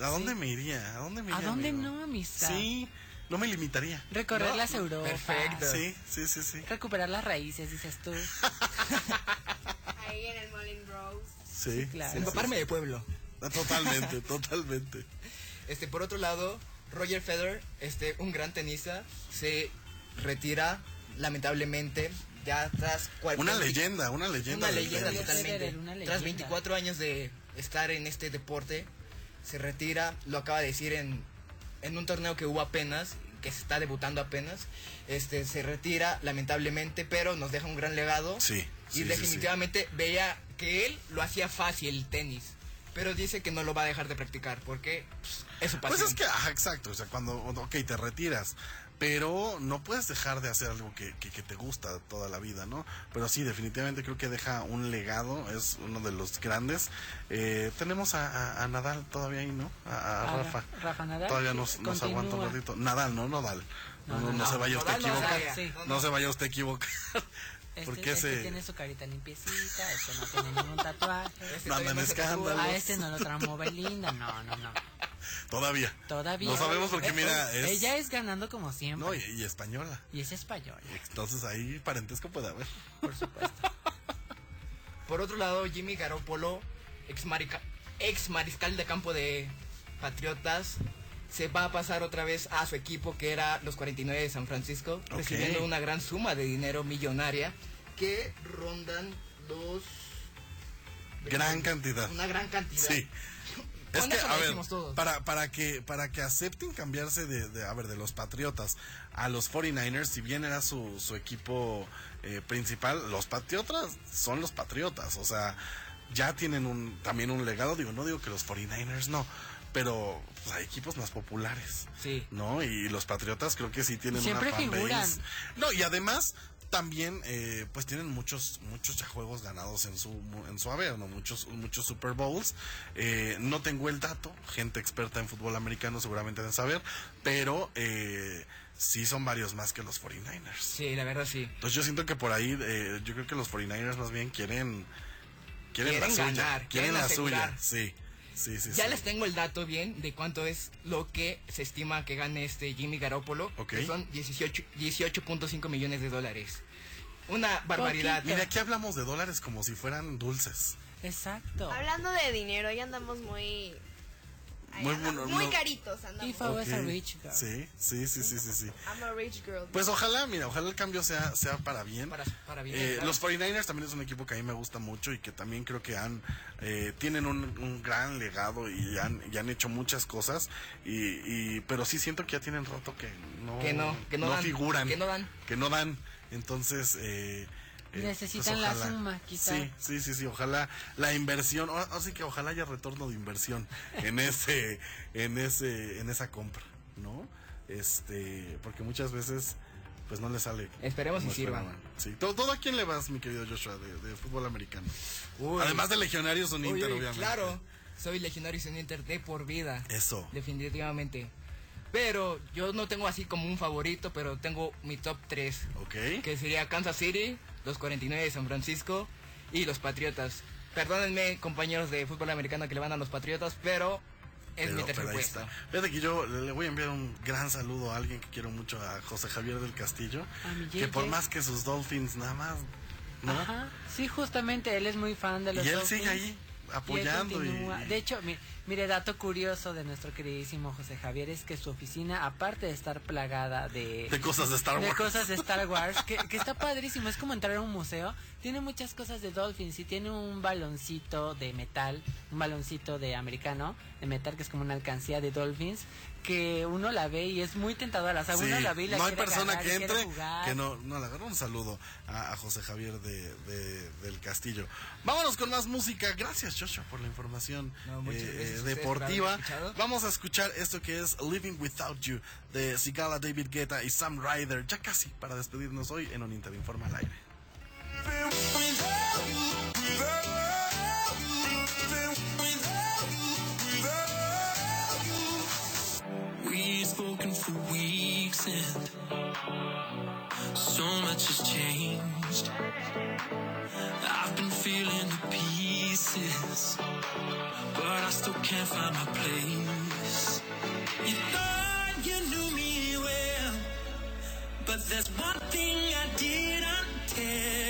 ¿A dónde me iría? ¿A dónde me ¿A iría? dónde amigo? no, amistad? Sí, no me limitaría. Recorrer No, las Europas. perfecto. Sí, sí, sí, sí. Recuperar las raíces, dices tú. Ahí en el Molin Rose. Sí, claro. sí, Empaparme de pueblo. sí. Totalmente, totalmente. Este, por otro lado, Roger Federer, este, un gran tenista, se retira lamentablemente ya tras cual- Una leyenda, una leyenda. Una leyenda totalmente. Federer, una Tras leyenda. 24 años de estar en este deporte, se retira, lo acaba de decir en, en un torneo que hubo apenas, que se está debutando apenas, este, se retira lamentablemente, pero nos deja un gran legado. Sí, sí, y sí, definitivamente veía que él lo hacía fácil el tenis, pero dice que no lo va a dejar de practicar porque pues, es su Pues pasión. es que, ajá, exacto, o sea, cuando, ok, te retiras, pero no puedes dejar de hacer algo que, que, que te gusta toda la vida, ¿no? Pero sí, definitivamente creo que deja un legado, es uno de los grandes. Eh, tenemos a, a- a Nadal todavía ahí, ¿no? A, a A Rafa. Rafa Nadal, Todavía nos, nos aguanta un ratito. Nadal, ¿no? Nadal. No, no, no se vaya usted a equivocar. Sí. No se vaya usted a equivocar. Este, Porque este ese... tiene su carita limpiecita, este no tiene ningún tatuaje. Este No andan escándalos. A este no lo tramó Belinda, no, no, no. Todavía. Todavía. No sabemos porque, Eh, mira, es... Ella es ganando como siempre. No, y, y española. Y es española, Entonces ahí parentesco puede haber. por supuesto. Por otro lado, Jimmy Garoppolo, ex, marica- ex mariscal de campo de Patriotas, se va a pasar otra vez a su equipo que era los 49 de San Francisco, Ok. recibiendo una gran suma de dinero millonaria que rondan los... Gran cantidad. Una gran cantidad. Sí. Es que, a ver, para, para que para que acepten cambiarse de, de, a ver, de los Patriotas a los 49ers, si bien era su, su equipo eh, principal, los Patriotas son los Patriotas, o sea, ya tienen un también un legado, digo, no digo que los 49ers no, pero pues, hay equipos más populares, Sí. ¿no? Y los Patriotas creo que sí tienen Siempre una fanbase. No, y además también eh, pues tienen muchos muchos ya juegos ganados en su en su haber, ¿no? Muchos muchos Super Bowls. Eh, no tengo el dato, gente experta en fútbol americano seguramente deben saber, pero eh, sí son varios más que los 49ers. Sí, la verdad sí. Entonces yo siento que por ahí eh, yo creo que los 49ers más bien quieren quieren, Quieren la suya, ganar, quieren quieren la asegurar. suya. Sí. Sí, sí, Ya sí. les tengo el dato bien de cuánto es lo que se estima que gane este Jimmy Garoppolo, que son 18 18.5 millones de dólares. Una barbaridad. Mira, aquí hablamos de dólares como si fueran dulces. Exacto. Hablando de dinero, ya andamos muy. Muy muy no. caritos andamos. If I was a rich girl. Sí, sí, sí, sí, sí, sí. I'm a rich girl. Pues ojalá, mira, ojalá el cambio sea, sea para bien. Para, para bien. Eh, claro. Los 49ers también es un equipo que a mí me gusta mucho y que también creo que han eh, tienen un, un gran legado y han, y han hecho muchas cosas y, y- pero sí siento que ya tienen rato que no Que no, que no dan, figuran que no dan. que no dan entonces eh, eh, Necesitan la suma, quizá. sí sí sí sí ojalá la inversión o- así que ojalá haya retorno de inversión en ese en ese en esa compra no este porque muchas veces pues no le sale Esperemos y sirva. Sí, ¿todo, todo a quién le vas, mi querido Joshua, de, de fútbol americano? Uy. Además de Legionarios un Uy, Inter, uy, obviamente. Claro, soy legionario en Inter de por vida. Eso. Definitivamente. Pero yo no tengo así como un favorito, pero tengo mi top 3. Ok. Que sería Kansas City, los 49 de San Francisco y los Patriotas. Perdónenme, compañeros de fútbol americano que le van a los Patriotas, pero es Pero- mi tercer. Fíjate que yo le voy a enviar un gran saludo a alguien que quiero mucho, a José Javier del Castillo. A mi Que por más que sus Dolphins nada más, ¿no? Ajá. Sí, justamente él es muy fan de los Y él Dolphins. sigue ahí apoyando y. De hecho, mi, Mire, dato curioso de nuestro queridísimo José Javier es que su oficina, aparte de estar plagada de... De cosas de Star de Wars. cosas de Star Wars, que, que está padrísimo, es como entrar a un museo, tiene muchas cosas de Dolphins y tiene un baloncito de metal, un baloncito de americano, de metal que es como una alcancía de Dolphins, que uno la ve y es muy tentadora, o sea, Sí, uno la ve y la no hay persona que entre jugar. que no, no le agarra un saludo a, a José Javier de, de- del Castillo. Vámonos con más música. Gracias, Joshua, por la información No, muchas eh, gracias deportiva. Vamos a escuchar esto que es Living Without You de Sigala, David Guetta y Sam Ryder. Ya casi para despedirnos hoy en un Inter Informa al aire. We've spoken for weeks and so much has changed. I've been feeling the pieces, I still can't find my place. You thought you knew me well, but there's one thing I didn't tell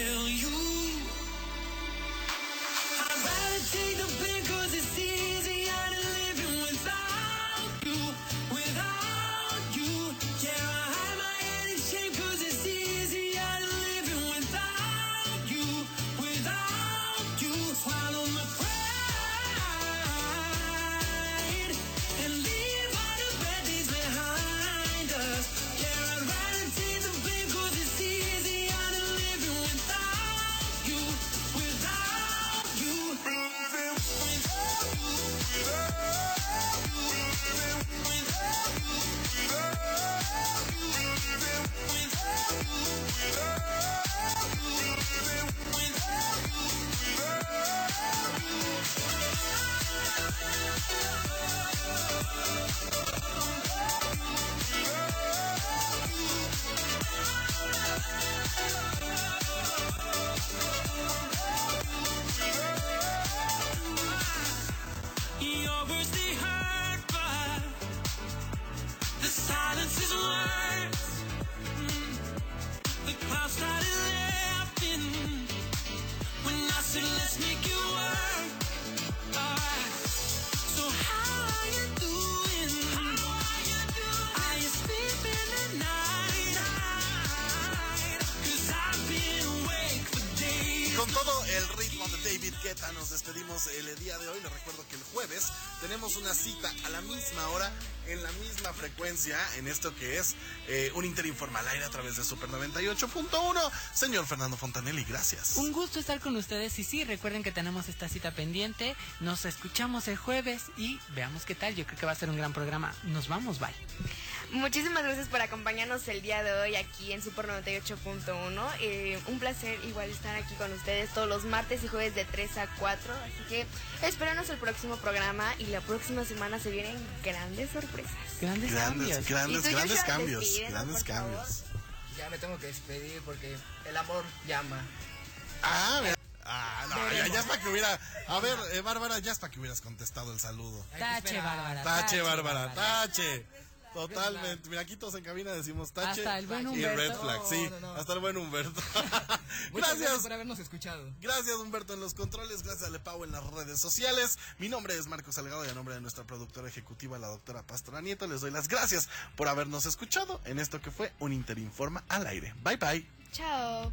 el día de hoy. Les recuerdo que el jueves tenemos una cita a la misma hora, en la misma frecuencia, en esto que es eh, un Interinformal aire a través de Super 98.1. Señor Fernando Fontanelli, gracias. Un gusto estar con ustedes y sí, recuerden que tenemos esta cita pendiente. Nos escuchamos el jueves y veamos qué tal. Yo creo que va a ser un gran programa. Nos vamos, bye. Muchísimas gracias por acompañarnos el día de hoy aquí en Super 98.1. Eh, un placer igual estar aquí con ustedes todos los martes y jueves de 3 a 4. Así que espéranos el próximo programa y la próxima semana se vienen grandes sorpresas. Grandes, Grandes, Y grandes, tú, grandes Joshua, cambios. Grandes cambios. Ya me tengo que despedir porque el amor llama. Ah. Ah, no, ya, ya es para que hubiera. A ver, eh, Bárbara, ya es para que hubieras contestado el saludo. Tache, Bárbara. Tache, Bárbara, tache. Totalmente. Mira, aquí todos en cabina decimos tache Hasta el buen y red flag. Sí, No, no, no. hasta el buen Humberto. Gracias gracias. por habernos escuchado. Gracias Humberto en los controles, gracias a Lepau en las redes sociales. Mi nombre es Marcos Salgado y a nombre de nuestra productora ejecutiva, la doctora Pastora Nieto, les doy las gracias por habernos escuchado en esto que fue un Interinforma al aire. Bye bye. Chao.